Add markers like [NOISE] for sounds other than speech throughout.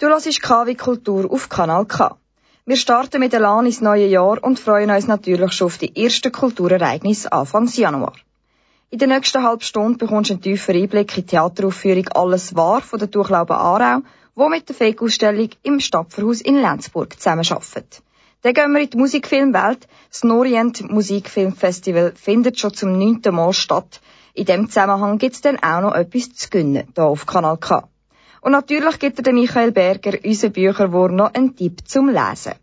Du hörst KW Kultur auf Kanal K. Wir starten mit Elan ins neue Jahr und freuen uns natürlich schon auf die ersten Kulturereignisse Anfangs Januar. In der nächsten halben Stunde bekommst du einen tiefen Einblick in die Theateraufführung Alles wahr von der Durchlaube Aarau, wo mit der Fake-Ausstellung im Stapferhaus in Lenzburg zusammenarbeitet. Dann gehen wir in die Musikfilmwelt. Das Norient Musikfilmfestival findet schon zum neunten Mal statt. In dem Zusammenhang gibt es dann auch noch etwas zu gönnen, hier auf Kanal K. Und natürlich gibt der Michael Berger, unser Bücherwurm, noch einen Tipp zum Lesen.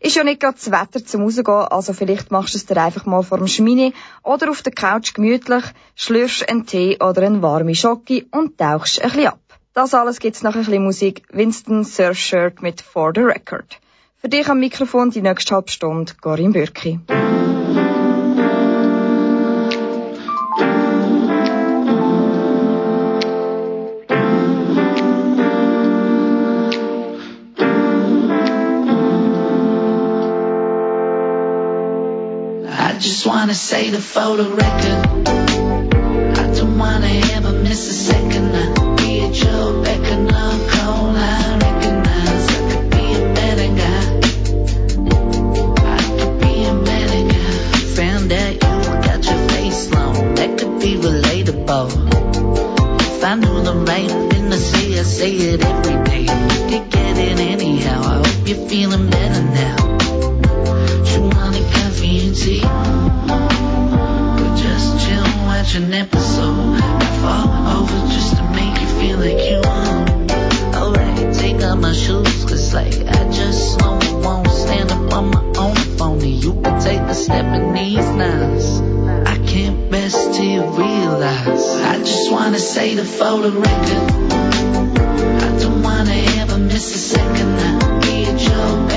Ist ja nicht gerade das Wetter zum Rausgehen, also vielleicht machst du es dir einfach mal vor dem Schmini oder auf der Couch gemütlich, schlürfst einen Tee oder einen warme Schocke und tauchst ein bisschen ab. Das alles gibt's nach ein bisschen Musik. Winston Surfshirt mit For the Record. Für dich am Mikrofon die nächste halbe Stunde, Corinne Bürki. Wanna say the photo record. I don't wanna ever miss a second. I be at your beck and call. I recognize I could be a better guy. I could be a better guy. Found out you got your face long. That could be relatable. If I knew the right thing to say, I say it a step in. I can't rest till realize. I just wanna say the photo record. I don't wanna ever miss a second. I be at your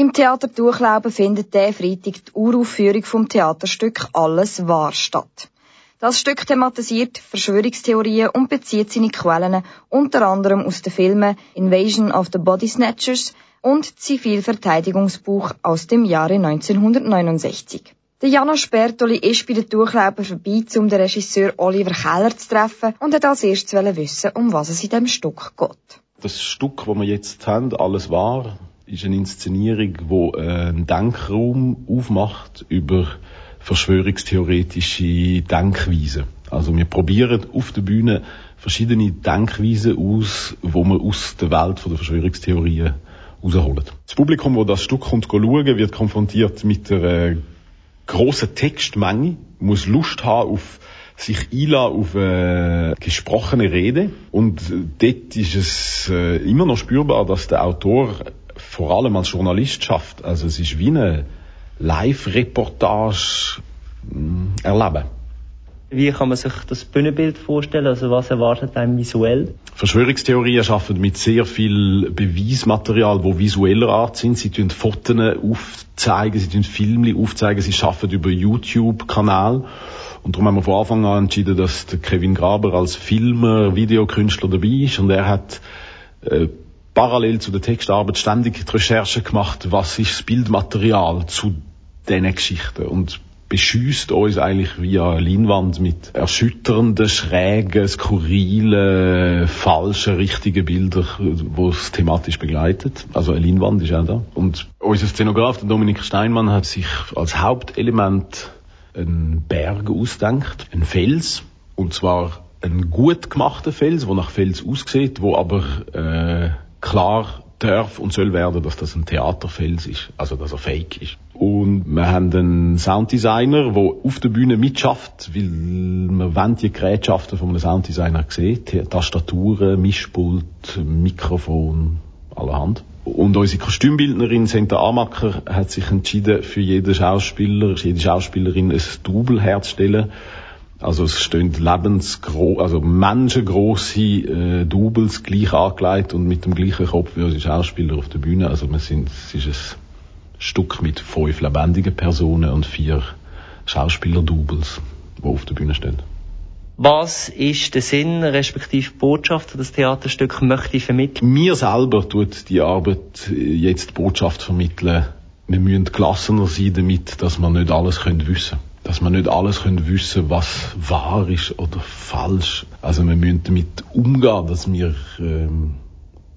Im Theater Durchlauben findet der Freitag die Uraufführung vom Theaterstück Alles wahr statt. Das Stück thematisiert Verschwörungstheorien und bezieht seine Quellen unter anderem aus den Filmen Invasion of the Body Snatchers und Zivilverteidigungsbuch aus dem Jahre 1969. Der Janosch Bertoli ist bei den Durchlauben vorbei, um den Regisseur Oliver Keller zu treffen und hat als erstes wissen, um was es in dem Stück geht. Das Stück, das wir jetzt haben, alles wahr, ist eine Inszenierung, wo äh, einen Denkraum aufmacht über verschwörungstheoretische Denkweisen. Also wir probieren auf der Bühne verschiedene Denkweisen aus, wo wir aus der Welt der Verschwörungstheorien rausholen. Das Publikum, das das Stück kommt schauen, wird konfrontiert mit einer grossen Textmenge, muss Lust haben auf sich einlassen auf äh, gesprochene Rede und dort ist es äh, immer noch spürbar, dass der Autor vor allem als Journalist schafft. Also es ist wie eine Live-Reportage erleben. Wie kann man sich das Bühnenbild vorstellen? Also was erwartet einem visuell? Verschwörungstheorien arbeiten mit sehr viel Beweismaterial, wo visueller Art sind. Sie tun Fotos aufzeigen, sie tun Filme aufzeigen, sie arbeiten über YouTube-Kanal. Und darum haben wir von Anfang an entschieden, dass der Kevin Graber als Filmer, Videokünstler dabei ist. Und er hat äh, parallel zu der Textarbeit ständig die Recherche gemacht, was ist das Bildmaterial zu diesen Geschichten. Und beschüßt uns eigentlich via Leinwand mit erschütternden, schrägen, skurrilen, falschen, richtigen Bildern, wo es thematisch begleitet. Also eine Leinwand ist auch da. Und unser Szenograf, der Dominik Steinmann, hat sich als Hauptelement einen Berg ausdenkt, einen Fels, und zwar ein gut gemachter Fels, wo nach Fels aussieht, wo aber äh, klar darf und soll werden, dass das ein Theaterfels ist, also dass er fake ist. Und wir haben einen Sounddesigner, der auf der Bühne mitschafft, weil man die Gerätschaften von einem Sounddesigner sieht. Tastaturen, Mischpult, Mikrofon, allerhand. Und unsere Kostümbildnerin Senta Amacker hat sich entschieden, für jeden Schauspieler, jede Schauspielerin ein Double herzustellen also es stehen lebensgro also menschengroße äh, Doubles gleich angelegt und mit dem gleichen Kopf wie unsere Schauspieler auf der Bühne. Also wir sind, es ist ein Stück mit fünf lebendigen Personen und vier Schauspieler-Doubles, die auf der Bühne stehen. Was ist der Sinn, respektive Botschaft, die das Theaterstück möchte vermitteln? Mir selber tut die Arbeit jetzt die Botschaft vermitteln, wir müssen gelassener sein damit, dass wir nicht alles können wissen können dass wir nicht alles können wissen, was wahr ist oder falsch. Also wir müssen damit umgehen, dass wir, ähm,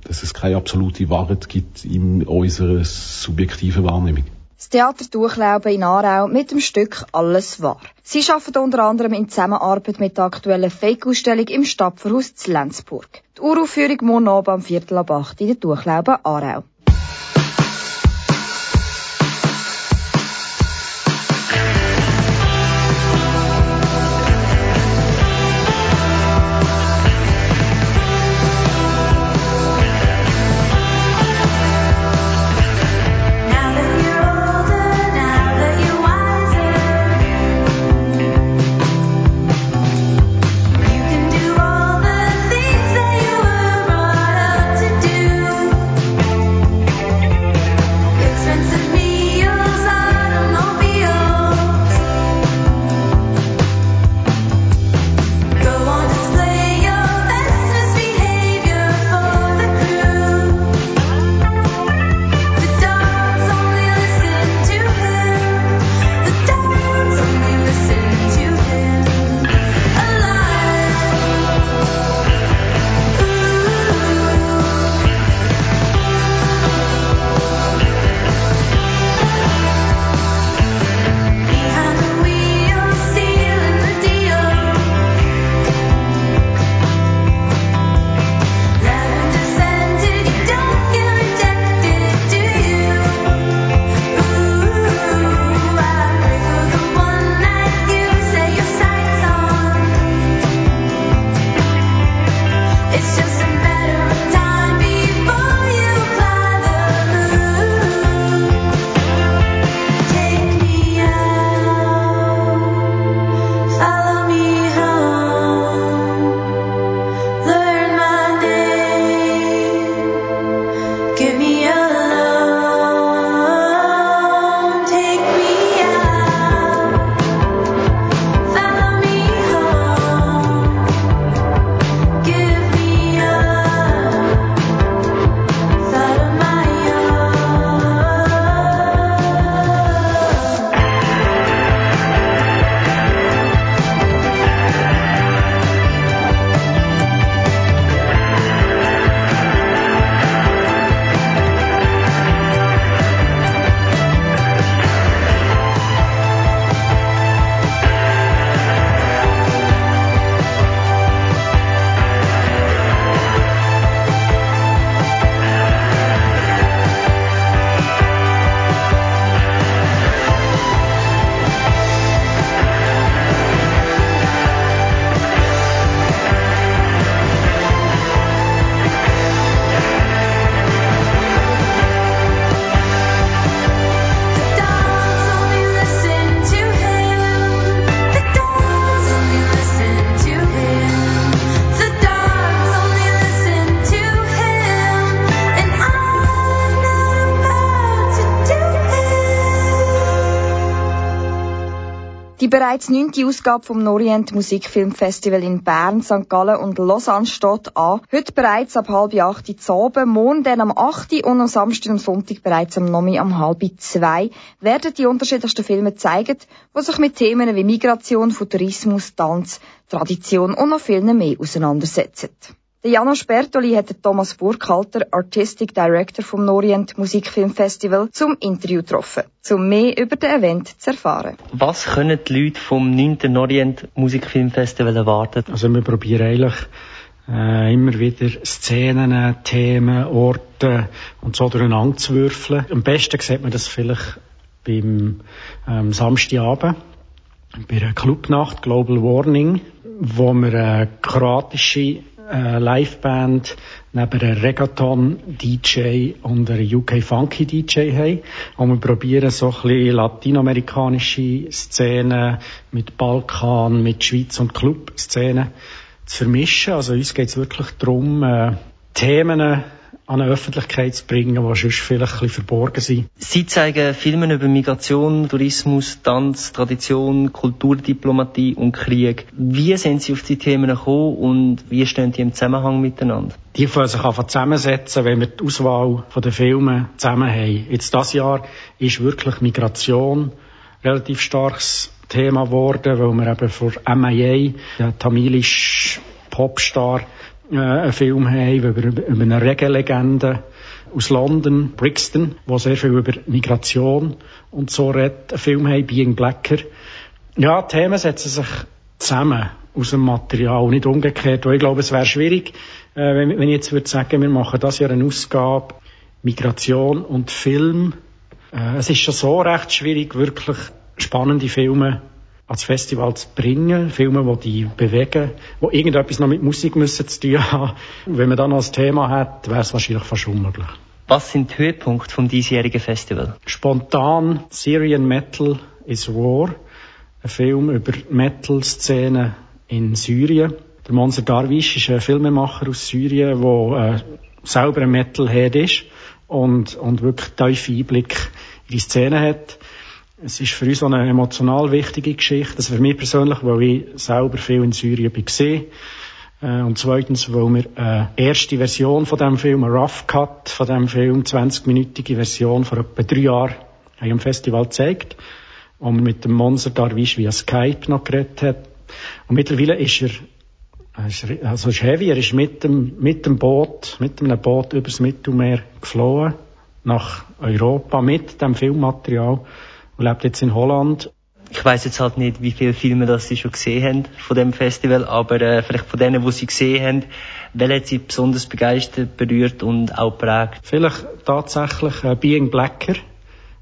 dass es keine absolute Wahrheit gibt in unserer subjektiven Wahrnehmung. Das Theater Durchlauben in Aarau mit dem Stück Alles wahr. Sie arbeiten unter anderem in Zusammenarbeit mit der aktuellen Fake-Ausstellung im Stadtverhaus zu Lenzburg. Die Uraufführung morgen Abend am Viertel ab 8 in der Durchlauben Aarau. Bereits neunte Ausgabe vom Norient Musikfilmfestival in Bern, St. Gallen und Lausanne steht an. Heute bereits ab halb acht zu oben, morgen dann am 8. und am Samstag und Sonntag bereits am Nomi am halb zwei werden die unterschiedlichsten Filme zeigen, die sich mit Themen wie Migration, Futurismus, Tanz, Tradition und noch viel mehr auseinandersetzen. Der Janos Bertoli hat Thomas Burkhalter, Artistic Director vom Norient Musikfilmfestival, zum Interview getroffen, um mehr über den Event zu erfahren. Was können die Leute vom 9. Norient Musikfilmfestival erwarten? Also wir probieren eigentlich äh, immer wieder Szenen, Themen, Orte und so durcheinander zu würfeln. Am besten sieht man das vielleicht beim ähm, Samstagabend bei einer Clubnacht Global Warning, wo wir eine kroatische äh, Liveband neben einem Reggaeton-DJ und einer UK-Funky-DJ haben. Und wir probieren so ein bisschen latinamerikanische Szenen mit Balkan, mit Schweiz und Club-Szenen zu vermischen. Also uns geht es wirklich darum, äh, Themen an eine Öffentlichkeit zu bringen, die sonst vielleicht ein bisschen verborgen sind. Sie zeigen Filme über Migration, Tourismus, Tanz, Tradition, Kulturdiplomatie und Krieg. Wie sind Sie auf die Themen gekommen und wie stehen die im Zusammenhang miteinander? Die können sich einfach zusammensetzen, wenn wir die Auswahl der Filme zusammen haben. Jetzt das Jahr ist wirklich Migration relativ starkes Thema geworden, weil wir eben vor MIA, der tamilische Popstar, äh, einen Film haben über, über eine Reggae-Legende aus London, Brixton, wo sehr viel über Migration und so redet. Ein Film haben, Being Blacker. Ja, die Themen setzen sich zusammen aus dem Material, nicht umgekehrt. Und ich glaube, es wäre schwierig, äh, wenn, wenn ich jetzt würde sagen, wir machen das Jahr eine Ausgabe Migration und Film. Äh, es ist schon so recht schwierig, wirklich spannende Filme ans Festival zu bringen. Filme, die die bewegen, die irgendetwas noch mit Musik müssen zu tun haben. Wenn man dann noch ein Thema hat, wäre es wahrscheinlich fast unmöglich. Was sind die Höhepunkte vom diesjährigen Festival? Spontan Syrian Metal is War. Ein Film über Metal-Szenen in Syrien. Der Monser Darwish ist ein Filmemacher aus Syrien, der äh, selber ein Metalhead ist und, und wirklich tiefe Einblick in die Szene hat. Es ist für uns auch eine emotional wichtige Geschichte. Das für mich persönlich, weil ich selber viel in Syrien war. Äh, und zweitens, weil wir eine erste Version von dem Film, eine Rough Cut von dem Film, 20-minütige Version vor etwa drei Jahren, haben am Festival gezeigt. Wir mit dem Monster Darwish via Skype noch geredet haben. Und mittlerweile ist er also ist heavy, er ist mit dem, mit dem Boot, mit einem Boot übers Mittelmeer geflohen nach Europa mit dem Filmmaterial und lebt jetzt in Holland. Ich weiß jetzt halt nicht, wie viele Filme das Sie schon gesehen haben von dem Festival, aber äh, vielleicht von denen, die Sie gesehen haben, welche hat Sie besonders begeistert, berührt und auch prägt? Vielleicht tatsächlich äh, Being Blacker,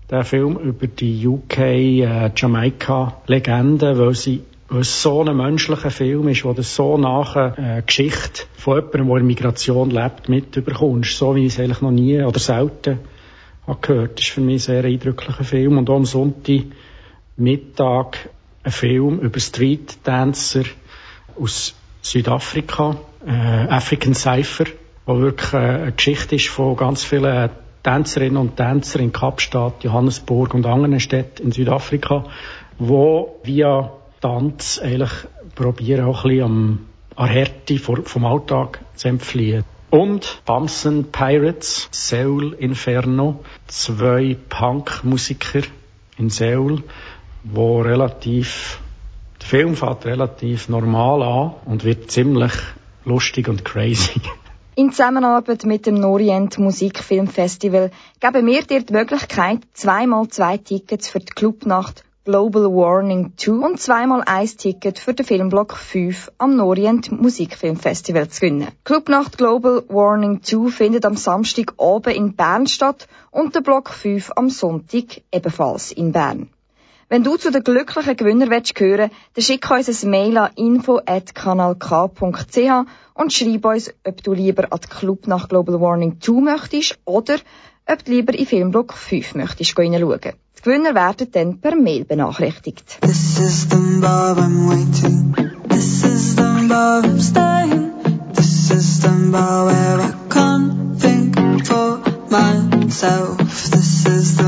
der Film über die UK äh, Jamaika Legende, weil sie weil es so ein menschlicher Film ist, wo du so nach äh, Geschichte von jemandem, der in Migration lebt, mitbekommst. So wie ich es eigentlich noch nie oder selten gehört. Das ist für mich ein sehr eindrücklicher Film. Und auch am Sonntag Mittag ein Film über Street Dancer aus Südafrika, äh, African Cypher, wo wirklich äh, eine Geschichte ist von ganz vielen Tänzerinnen und Tänzern in Kapstadt, Johannesburg und anderen Städten in Südafrika, wo via Tanz eigentlich probieren auch ein bisschen am, an Härte vom Alltag zu entfliehen. Und Bamsen Pirates, Seoul Inferno, zwei Punk-Musiker in Seoul, wo relativ, der Film fängt relativ normal an und wird ziemlich lustig und crazy. [LAUGHS] In Zusammenarbeit mit dem Norient Musikfilmfestival geben wir dir die Möglichkeit, zweimal zwei Tickets für die Clubnacht Global Warning 2 und zweimal ein Ticket für den Filmblock 5 am Norient Musikfilmfestival zu gewinnen. Clubnacht Global Warning 2 findet am Samstag oben in Bern statt und der Block 5 am Sonntag ebenfalls in Bern. Wenn du zu den glücklichen Gewinnern willst hören, dann schick uns ein Mail an info.kanalk.ch und schreib uns, ob du lieber an die Club Global Warning 2 möchtest oder ob du lieber in Filmblock 5 möchtest reinschauen. Die Gewinner werden dann per Mail benachrichtigt. This is the bar I'm waiting. This is the bar I'm staying. This is the bar where I can't think for myself. This is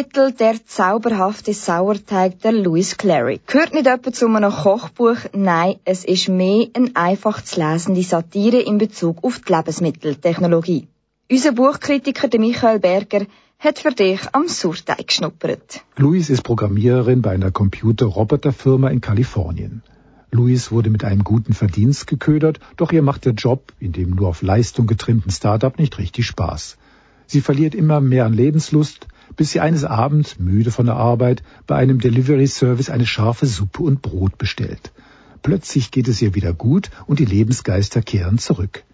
Buchtitel Der zauberhafte Sauerteig der Louis Clary gehört nicht etwa zu einem Kochbuch, nein, es ist mehr eine einfach zu lesende Satire in Bezug auf die Lebensmitteltechnologie. Unser Buchkritiker Michael Berger hat für dich am Surteig geschnuppert. Louise ist Programmiererin bei einer Computer-Roboter-Firma in Kalifornien. Louise wurde mit einem guten Verdienst geködert, doch ihr macht der Job in dem nur auf Leistung getrimmten Startup nicht richtig Spaß. Sie verliert immer mehr an Lebenslust, bis sie eines Abends, müde von der Arbeit, bei einem Delivery-Service eine scharfe Suppe und Brot bestellt. Plötzlich geht es ihr wieder gut und die Lebensgeister kehren zurück.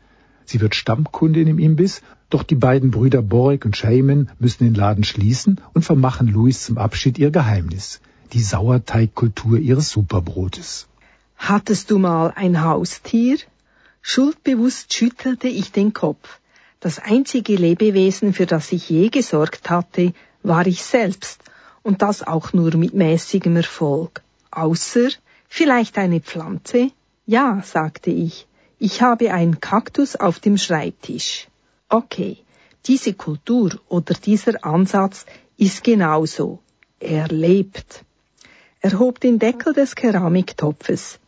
Sie wird Stammkundin im Imbiss, doch die beiden Brüder Borek und Shaman müssen den Laden schließen und vermachen Louis zum Abschied ihr Geheimnis, die Sauerteigkultur ihres Superbrotes. Hattest du mal ein Haustier? Schuldbewusst schüttelte ich den Kopf. Das einzige Lebewesen, für das ich je gesorgt hatte, war ich selbst, und das auch nur mit mäßigem Erfolg. Außer vielleicht eine Pflanze? Ja, sagte ich. Ich habe einen Kaktus auf dem Schreibtisch. Okay, diese Kultur oder dieser Ansatz ist genauso. Er lebt. Er hob den Deckel des Keramiktopfes.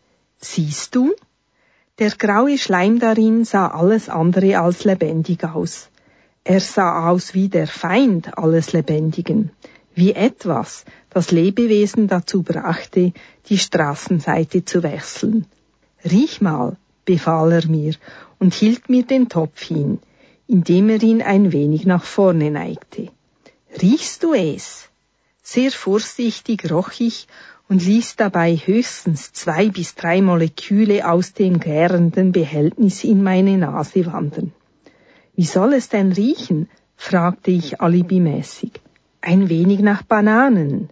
Siehst du? Der graue Schleim darin sah alles andere als lebendig aus. Er sah aus wie der Feind alles Lebendigen, wie etwas, das Lebewesen dazu brachte, die Straßenseite zu wechseln. Riech mal, befahl er mir und hielt mir den Topf hin, indem er ihn ein wenig nach vorne neigte. Riechst du es? Sehr vorsichtig roch ich und ließ dabei höchstens zwei bis drei Moleküle aus dem gärenden Behältnis in meine Nase wandern. Wie soll es denn riechen? fragte ich alibimäßig. Ein wenig nach Bananen.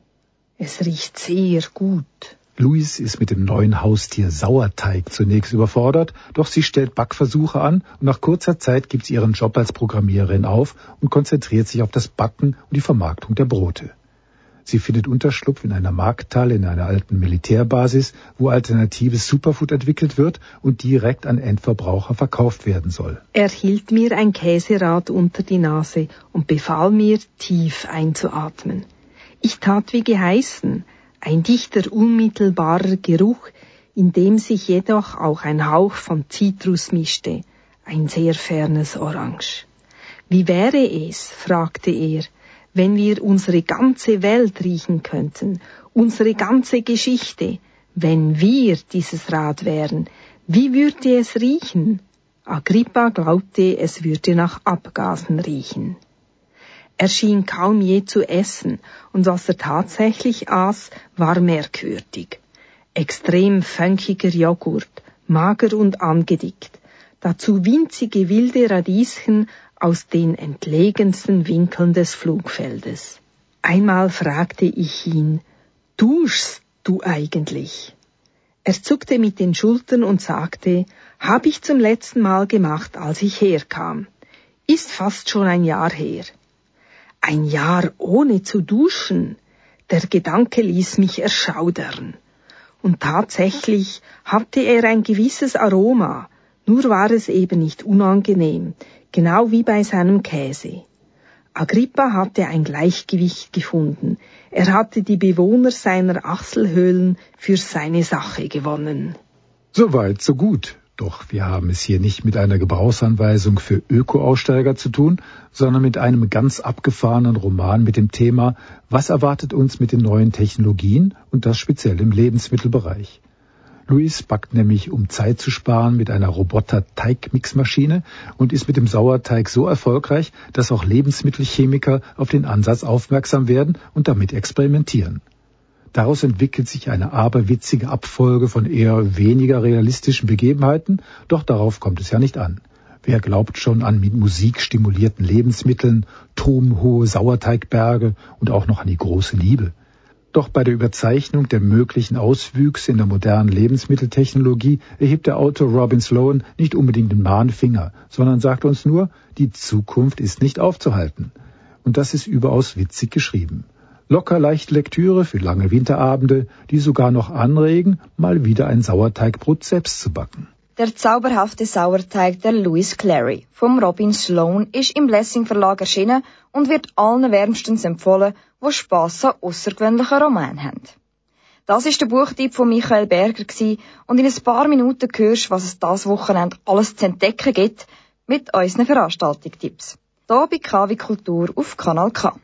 Es riecht sehr gut. Louise ist mit dem neuen Haustier Sauerteig zunächst überfordert, doch sie stellt Backversuche an und nach kurzer Zeit gibt sie ihren Job als Programmiererin auf und konzentriert sich auf das Backen und die Vermarktung der Brote. Sie findet Unterschlupf in einer Markthalle in einer alten Militärbasis, wo alternatives Superfood entwickelt wird und direkt an Endverbraucher verkauft werden soll. Er hielt mir ein Käserad unter die Nase und befahl mir, tief einzuatmen. Ich tat wie geheißen, ein dichter, unmittelbarer Geruch, in dem sich jedoch auch ein Hauch von Zitrus mischte, ein sehr fernes Orange. Wie wäre es, fragte er, wenn wir unsere ganze Welt riechen könnten, unsere ganze Geschichte, wenn wir dieses Rad wären, wie würde es riechen? Agrippa glaubte, es würde nach Abgasen riechen. Er schien kaum je zu essen, und was er tatsächlich aß, war merkwürdig. Extrem funkiger Joghurt, mager und angedickt, dazu winzige wilde Radieschen aus den entlegensten Winkeln des Flugfeldes. Einmal fragte ich ihn, duschst du eigentlich? Er zuckte mit den Schultern und sagte, hab ich zum letzten Mal gemacht, als ich herkam. Ist fast schon ein Jahr her. Ein Jahr ohne zu duschen. Der Gedanke ließ mich erschaudern. Und tatsächlich hatte er ein gewisses Aroma, nur war es eben nicht unangenehm, genau wie bei seinem Käse. Agrippa hatte ein Gleichgewicht gefunden. Er hatte die Bewohner seiner Achselhöhlen für seine Sache gewonnen. Soweit, so gut. Doch wir haben es hier nicht mit einer Gebrauchsanweisung für Öko-Aussteiger zu tun, sondern mit einem ganz abgefahrenen Roman mit dem Thema Was erwartet uns mit den neuen Technologien und das speziell im Lebensmittelbereich. Luis backt nämlich, um Zeit zu sparen, mit einer Roboter-Teigmixmaschine und ist mit dem Sauerteig so erfolgreich, dass auch Lebensmittelchemiker auf den Ansatz aufmerksam werden und damit experimentieren. Daraus entwickelt sich eine aberwitzige Abfolge von eher weniger realistischen Begebenheiten, doch darauf kommt es ja nicht an. Wer glaubt schon an mit Musik stimulierten Lebensmitteln, turmhohe Sauerteigberge und auch noch an die große Liebe? Doch bei der Überzeichnung der möglichen Auswüchse in der modernen Lebensmitteltechnologie erhebt der Autor Robin Sloan nicht unbedingt den Mahnfinger, sondern sagt uns nur, die Zukunft ist nicht aufzuhalten. Und das ist überaus witzig geschrieben. Locker leichte Lektüre für lange Winterabende, die sogar noch anregen, mal wieder ein Sauerteigbrot selbst zu backen. Der zauberhafte Sauerteig der Louis Clary vom Robin Sloan ist im Blessing Verlag erschienen und wird allen wärmstens empfohlen, wo Spass an außergewöhnlichen Romanen haben. Das ist der Buchtipp von Michael Berger und in ein paar Minuten hörst, was es das Wochenende alles zu entdecken gibt mit unseren Veranstaltungstipps. Hier bei KW Kultur auf Kanal K.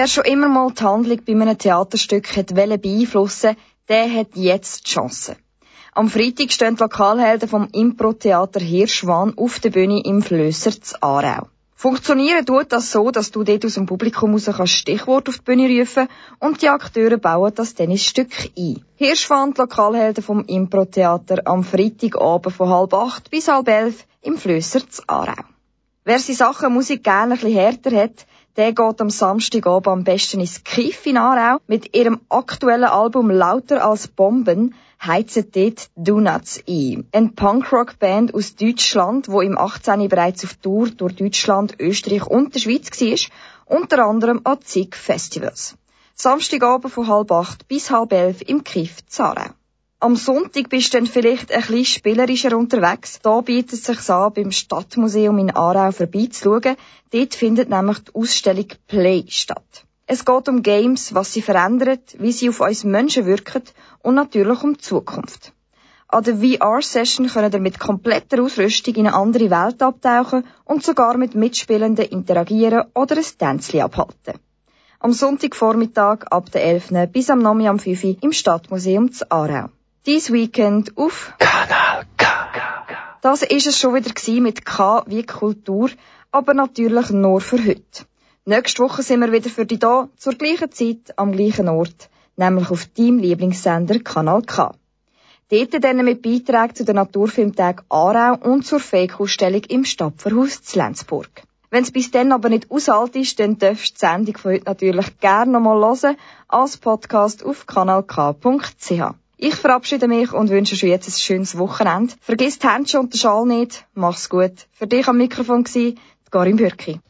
Wer schon immer mal die Handlung bei einem Theaterstück hat beeinflussen der hat jetzt die Chance. Am Freitag stehen die Lokalhelden vom Impro-Theater Hirschwan auf der Bühne im Flösser zu Aarau. Funktionieren tut das so, dass du dort aus dem Publikum raus kannst Stichwort auf die Bühne rufen und die Akteure bauen das dann ins Stück ein. Hirschwan, die Lokalhelden vom Impro-Theater am Freitagabend von halb acht bis halb elf im Flösser zu Aarau. Wer seine Sachen Musik gerne ein bisschen härter hat, der geht am Samstagabend am besten ins Kiff in Aarau. Mit ihrem aktuellen Album Lauter als Bomben heizen dort Donuts ein. Eine Punkrock-Band aus Deutschland, wo im 18. bereits auf Tour durch Deutschland, Österreich und der Schweiz war, unter anderem an zig Festivals. Samstagabend von halb acht bis halb elf im Kiff Zarau. Am Sonntag bist du dann vielleicht ein bisschen spielerischer unterwegs. Da bietet es sich an, beim Stadtmuseum in Aarau vorbeizuschauen. Dort findet nämlich die Ausstellung Play statt. Es geht um Games, was sie verändern, wie sie auf uns Menschen wirken und natürlich um die Zukunft. An der VR-Session können ihr mit kompletter Ausrüstung in eine andere Welt abtauchen und sogar mit Mitspielenden interagieren oder ein Tänzchen abhalten. Am Sonntagvormittag ab der 11. bis am Nami am 5. im Stadtmuseum zu Aarau. Dies Weekend auf Kanal K. Das ist es schon wieder mit K wie Kultur, aber natürlich nur für heute. Nächste Woche sind wir wieder für dich da, zur gleichen Zeit, am gleichen Ort, nämlich auf deinem Lieblingssender Kanal K. Dort dann mit Beiträgen zu den Naturfilmtag Aarau und zur Fake-Ausstellung im Stapferhaus zu Lenzburg. Wenn es bis dann aber nicht aushaltest, dann darfst du die Sendung von heute natürlich gerne nochmal hören als Podcast auf kanalk.ch. Ich verabschiede mich und wünsche schon jetzt ein schönes Wochenende. Vergiss die Händchen und den Schal nicht. Mach's gut. Für dich am Mikrofon war Karin Bürki.